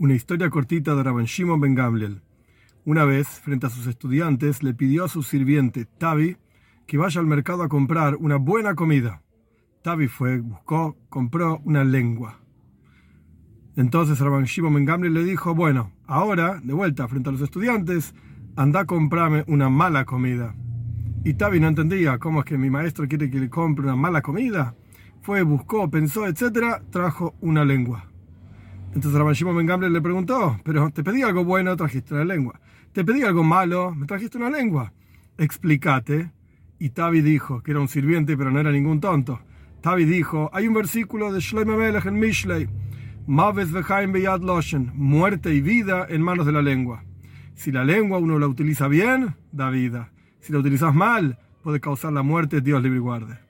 Una historia cortita de Rabban Shimon Ben Gamliel. Una vez, frente a sus estudiantes, le pidió a su sirviente, Tavi, que vaya al mercado a comprar una buena comida. Tavi fue, buscó, compró una lengua. Entonces Rabban Shimon Ben Gamliel le dijo, bueno, ahora, de vuelta, frente a los estudiantes, anda a comprarme una mala comida. Y Tavi no entendía cómo es que mi maestro quiere que le compre una mala comida. Fue, buscó, pensó, etc., trajo una lengua. Entonces Rabban Shimon Ben le preguntó, pero te pedí algo bueno, trajiste una lengua. Te pedí algo malo, me trajiste una lengua. Explícate. Y Tavi dijo, que era un sirviente, pero no era ningún tonto. Tavi dijo, hay un versículo de Shlomo Melech en Mishlei, Maves vechaim beyad loshen, muerte y vida en manos de la lengua. Si la lengua uno la utiliza bien, da vida. Si la utilizas mal, puede causar la muerte, Dios libre y guarde.